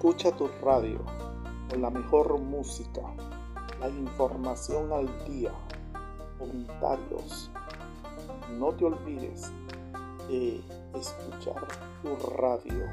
Escucha tu radio con la mejor música, la información al día, comentarios. No te olvides de escuchar tu radio